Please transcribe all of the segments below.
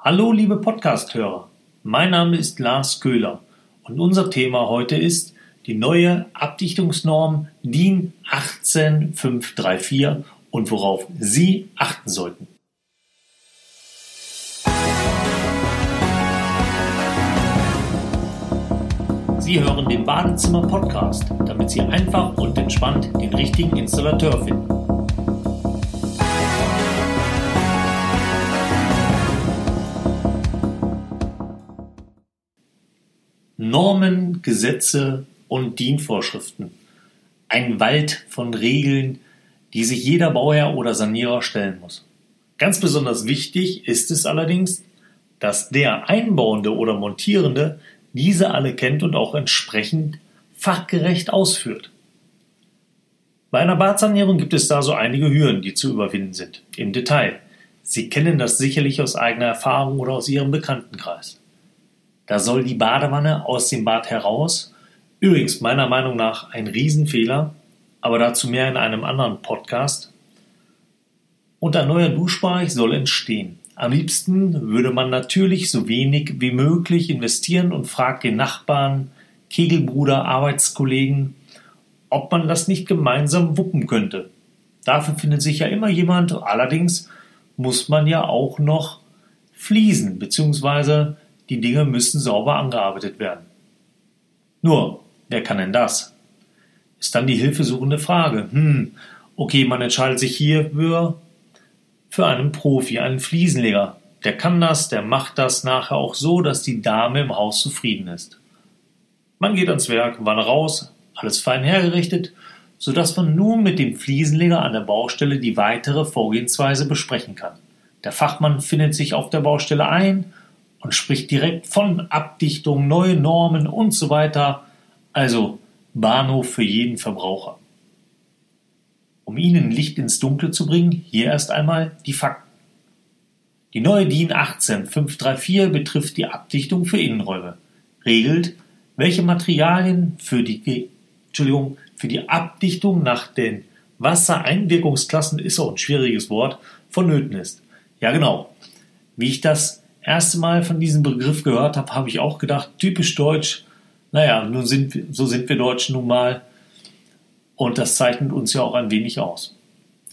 Hallo liebe Podcast-Hörer, mein Name ist Lars Köhler und unser Thema heute ist die neue Abdichtungsnorm DIN 18534 und worauf Sie achten sollten. Sie hören den Badezimmer Podcast, damit Sie einfach und entspannt den richtigen Installateur finden. Normen, Gesetze und DIN-Vorschriften. Ein Wald von Regeln, die sich jeder Bauherr oder Sanierer stellen muss. Ganz besonders wichtig ist es allerdings, dass der Einbauende oder Montierende diese alle kennt und auch entsprechend fachgerecht ausführt. Bei einer Badsanierung gibt es da so einige Hürden, die zu überwinden sind. Im Detail. Sie kennen das sicherlich aus eigener Erfahrung oder aus Ihrem Bekanntenkreis. Da soll die Badewanne aus dem Bad heraus. Übrigens, meiner Meinung nach ein Riesenfehler, aber dazu mehr in einem anderen Podcast. Und ein neuer Duschbereich soll entstehen. Am liebsten würde man natürlich so wenig wie möglich investieren und fragt den Nachbarn, Kegelbruder, Arbeitskollegen, ob man das nicht gemeinsam wuppen könnte. Dafür findet sich ja immer jemand, allerdings muss man ja auch noch fließen, beziehungsweise die Dinge müssen sauber angearbeitet werden. Nur, wer kann denn das? Ist dann die hilfesuchende Frage. Hm, okay, man entscheidet sich hier für, für einen Profi, einen Fliesenleger. Der kann das, der macht das nachher auch so, dass die Dame im Haus zufrieden ist. Man geht ans Werk, wann raus, alles fein hergerichtet, sodass man nun mit dem Fliesenleger an der Baustelle die weitere Vorgehensweise besprechen kann. Der Fachmann findet sich auf der Baustelle ein und spricht direkt von Abdichtung, neue Normen und so weiter. Also Bahnhof für jeden Verbraucher. Um Ihnen Licht ins Dunkle zu bringen, hier erst einmal die Fakten. Die neue DIN 18534 betrifft die Abdichtung für Innenräume, regelt, welche Materialien für die, Entschuldigung, für die Abdichtung nach den Wassereinwirkungsklassen ist auch ein schwieriges Wort, vonnöten ist. Ja genau. Wie ich das erste Mal von diesem Begriff gehört habe, habe ich auch gedacht, typisch deutsch. Naja, nun sind, so sind wir Deutschen nun mal. Und das zeichnet uns ja auch ein wenig aus.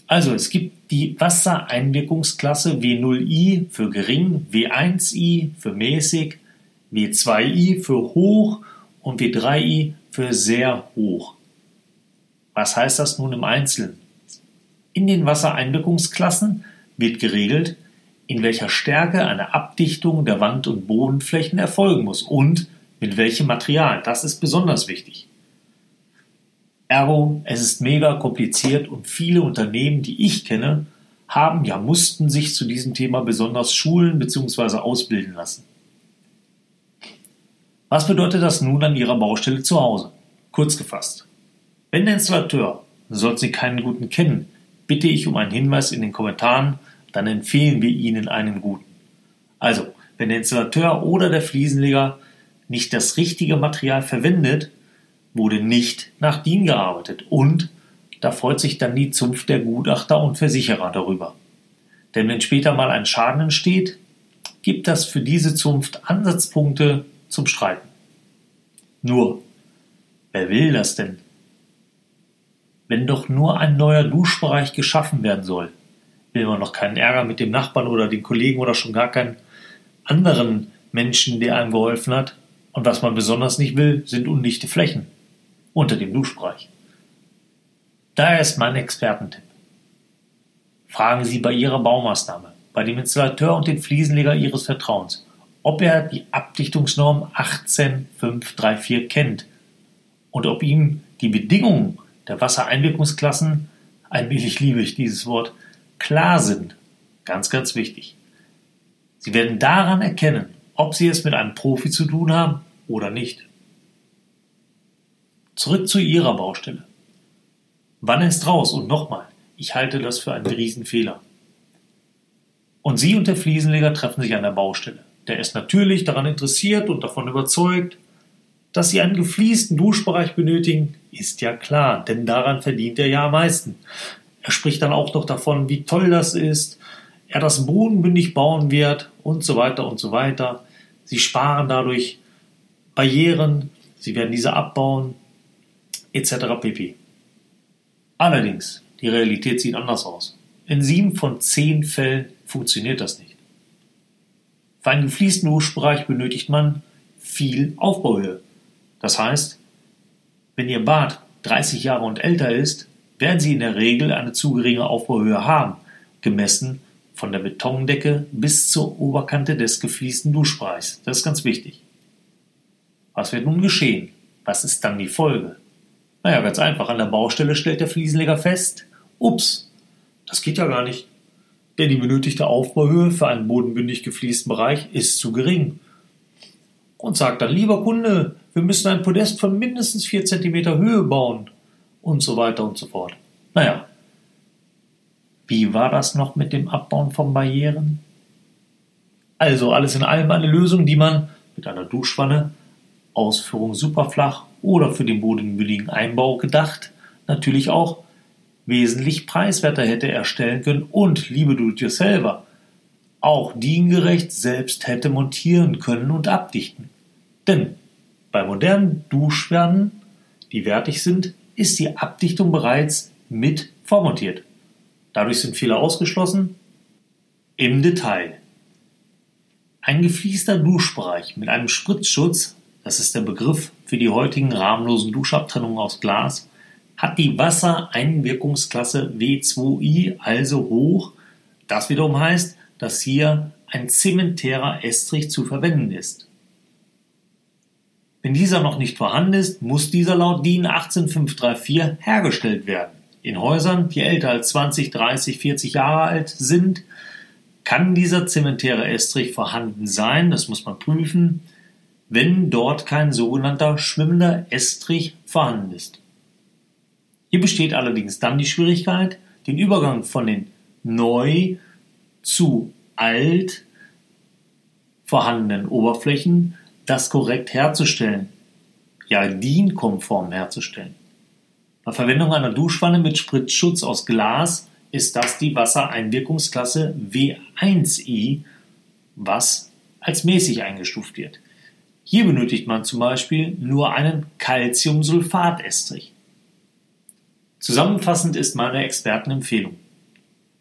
Also, es gibt die Wassereinwirkungsklasse W0i für gering, W1i für mäßig, W2i für hoch und W3i für sehr hoch. Was heißt das nun im Einzelnen? In den Wassereinwirkungsklassen wird geregelt, in welcher Stärke eine Abdichtung der Wand- und Bodenflächen erfolgen muss und mit welchem Material. Das ist besonders wichtig. Ergo, es ist mega kompliziert und viele Unternehmen, die ich kenne, haben ja mussten sich zu diesem Thema besonders schulen bzw. ausbilden lassen. Was bedeutet das nun an Ihrer Baustelle zu Hause? Kurz gefasst. Wenn der Installateur, sollten Sie keinen guten kennen, bitte ich um einen Hinweis in den Kommentaren dann empfehlen wir Ihnen einen guten. Also, wenn der Installateur oder der Fliesenleger nicht das richtige Material verwendet, wurde nicht nach DIN gearbeitet und da freut sich dann die Zunft der Gutachter und Versicherer darüber. Denn wenn später mal ein Schaden entsteht, gibt das für diese Zunft Ansatzpunkte zum Streiten. Nur, wer will das denn? Wenn doch nur ein neuer Duschbereich geschaffen werden soll, will man noch keinen Ärger mit dem Nachbarn oder den Kollegen oder schon gar keinen anderen Menschen, der einem geholfen hat. Und was man besonders nicht will, sind undichte Flächen unter dem Duschbereich. Daher ist mein Expertentipp. Fragen Sie bei Ihrer Baumaßnahme, bei dem Installateur und dem Fliesenleger Ihres Vertrauens, ob er die Abdichtungsnorm 18534 kennt und ob ihm die Bedingungen der Wassereinwirkungsklassen, allmählich liebe ich dieses Wort, klar sind. Ganz, ganz wichtig. Sie werden daran erkennen, ob Sie es mit einem Profi zu tun haben oder nicht. Zurück zu Ihrer Baustelle. Wann ist raus? Und nochmal, ich halte das für einen Riesenfehler. Und Sie und der Fliesenleger treffen sich an der Baustelle. Der ist natürlich daran interessiert und davon überzeugt, dass Sie einen gefliesten Duschbereich benötigen, ist ja klar, denn daran verdient er ja am meisten. Er spricht dann auch noch davon, wie toll das ist. er das bodenbündig bauen wird und so weiter und so weiter. Sie sparen dadurch Barrieren, sie werden diese abbauen, etc. pp. Allerdings, die Realität sieht anders aus. In sieben von zehn Fällen funktioniert das nicht. Für einen gefließten Duschbereich benötigt man viel Aufbauhöhe. Das heißt, wenn Ihr Bad 30 Jahre und älter ist, werden Sie in der Regel eine zu geringe Aufbauhöhe haben, gemessen von der Betondecke bis zur Oberkante des gefließten Duschbereichs. Das ist ganz wichtig. Was wird nun geschehen? Was ist dann die Folge? Naja, ganz einfach. An der Baustelle stellt der Fliesenleger fest, ups, das geht ja gar nicht. Denn die benötigte Aufbauhöhe für einen bodenbündig gefließten Bereich ist zu gering. Und sagt dann, lieber Kunde, wir müssen ein Podest von mindestens 4 cm Höhe bauen. Und so weiter und so fort. Naja, wie war das noch mit dem Abbauen von Barrieren? Also alles in allem eine Lösung, die man mit einer Duschwanne, Ausführung superflach oder für den bodenwilligen Einbau gedacht, natürlich auch wesentlich preiswerter hätte erstellen können und, liebe Do-it-yourselfer, auch diengerecht selbst hätte montieren können und abdichten. Denn bei modernen Duschwannen, die wertig sind, ist die Abdichtung bereits mit vormontiert. Dadurch sind Fehler ausgeschlossen. Im Detail. Ein gefließter Duschbereich mit einem Spritzschutz das ist der Begriff für die heutigen rahmenlosen Duschabtrennungen aus Glas, hat die Wassereinwirkungsklasse W2i also hoch. Das wiederum heißt, dass hier ein zementärer Estrich zu verwenden ist. Wenn dieser noch nicht vorhanden ist, muss dieser laut DIN 18534 hergestellt werden. In Häusern, die älter als 20, 30, 40 Jahre alt sind, kann dieser zementäre Estrich vorhanden sein, das muss man prüfen wenn dort kein sogenannter schwimmender Estrich vorhanden ist. Hier besteht allerdings dann die Schwierigkeit, den Übergang von den neu zu alt vorhandenen Oberflächen, das korrekt herzustellen, ja DIN-konform herzustellen. Bei Verwendung einer Duschwanne mit Spritzschutz aus Glas ist das die Wassereinwirkungsklasse W1i, was als mäßig eingestuft wird. Hier benötigt man zum Beispiel nur einen Calciumsulfatestrich. Zusammenfassend ist meine Expertenempfehlung.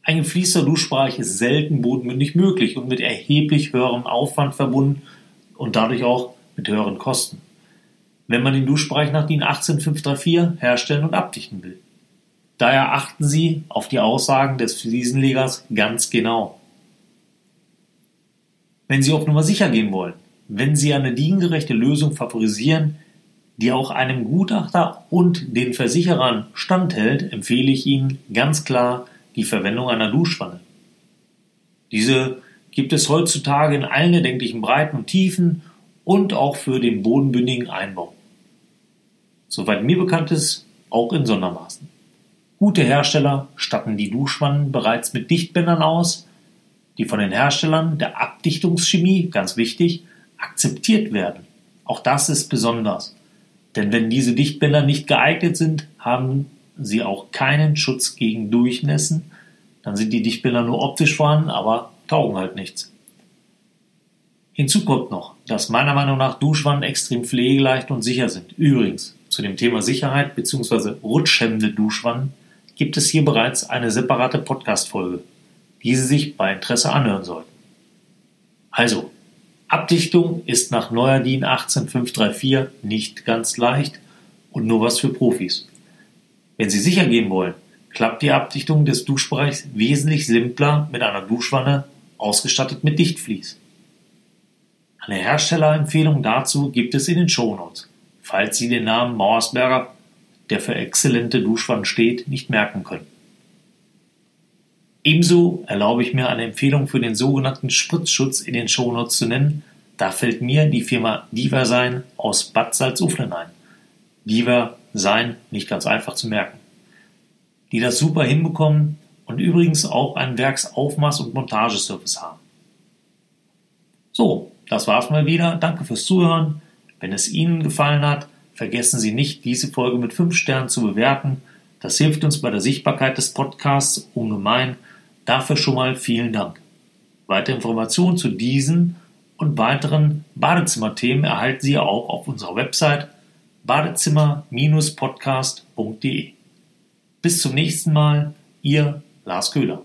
Ein gefließter Duschbereich ist selten bodenmündig möglich und mit erheblich höherem Aufwand verbunden und dadurch auch mit höheren Kosten, wenn man den Duschbereich nach DIN 18534 herstellen und abdichten will. Daher achten Sie auf die Aussagen des Fliesenlegers ganz genau. Wenn Sie auf Nummer sicher gehen wollen, wenn Sie eine diengerechte Lösung favorisieren, die auch einem Gutachter und den Versicherern standhält, empfehle ich Ihnen ganz klar die Verwendung einer Duschwanne. Diese gibt es heutzutage in allen erdenklichen Breiten und Tiefen und auch für den bodenbündigen Einbau. Soweit mir bekannt ist, auch in Sondermaßen. Gute Hersteller statten die Duschwannen bereits mit Dichtbändern aus, die von den Herstellern der Abdichtungschemie, ganz wichtig, akzeptiert werden. Auch das ist besonders. Denn wenn diese Dichtbänder nicht geeignet sind, haben sie auch keinen Schutz gegen Durchnässen. Dann sind die Dichtbänder nur optisch vorhanden, aber taugen halt nichts. Hinzu kommt noch, dass meiner Meinung nach Duschwannen extrem pflegeleicht und sicher sind. Übrigens, zu dem Thema Sicherheit bzw. rutschhemmende Duschwannen gibt es hier bereits eine separate Podcast-Folge, die Sie sich bei Interesse anhören sollten. Also, Abdichtung ist nach neuer DIN 18534 nicht ganz leicht und nur was für Profis. Wenn Sie sicher gehen wollen, klappt die Abdichtung des Duschbereichs wesentlich simpler mit einer Duschwanne ausgestattet mit Dichtvlies. Eine Herstellerempfehlung dazu gibt es in den Shownotes, falls Sie den Namen Mauersberger, der für exzellente Duschwannen steht, nicht merken können. Ebenso erlaube ich mir eine Empfehlung für den sogenannten Spritzschutz in den Shownotes zu nennen. Da fällt mir die Firma Diversign aus Bad Salzuflen ein. Diversign, nicht ganz einfach zu merken. Die das super hinbekommen und übrigens auch einen Werksaufmaß- und Montageservice haben. So, das war's mal wieder. Danke fürs Zuhören. Wenn es Ihnen gefallen hat, vergessen Sie nicht, diese Folge mit 5 Sternen zu bewerten. Das hilft uns bei der Sichtbarkeit des Podcasts ungemein Dafür schon mal vielen Dank. Weitere Informationen zu diesen und weiteren Badezimmerthemen erhalten Sie auch auf unserer Website badezimmer-podcast.de. Bis zum nächsten Mal, Ihr Lars Köhler.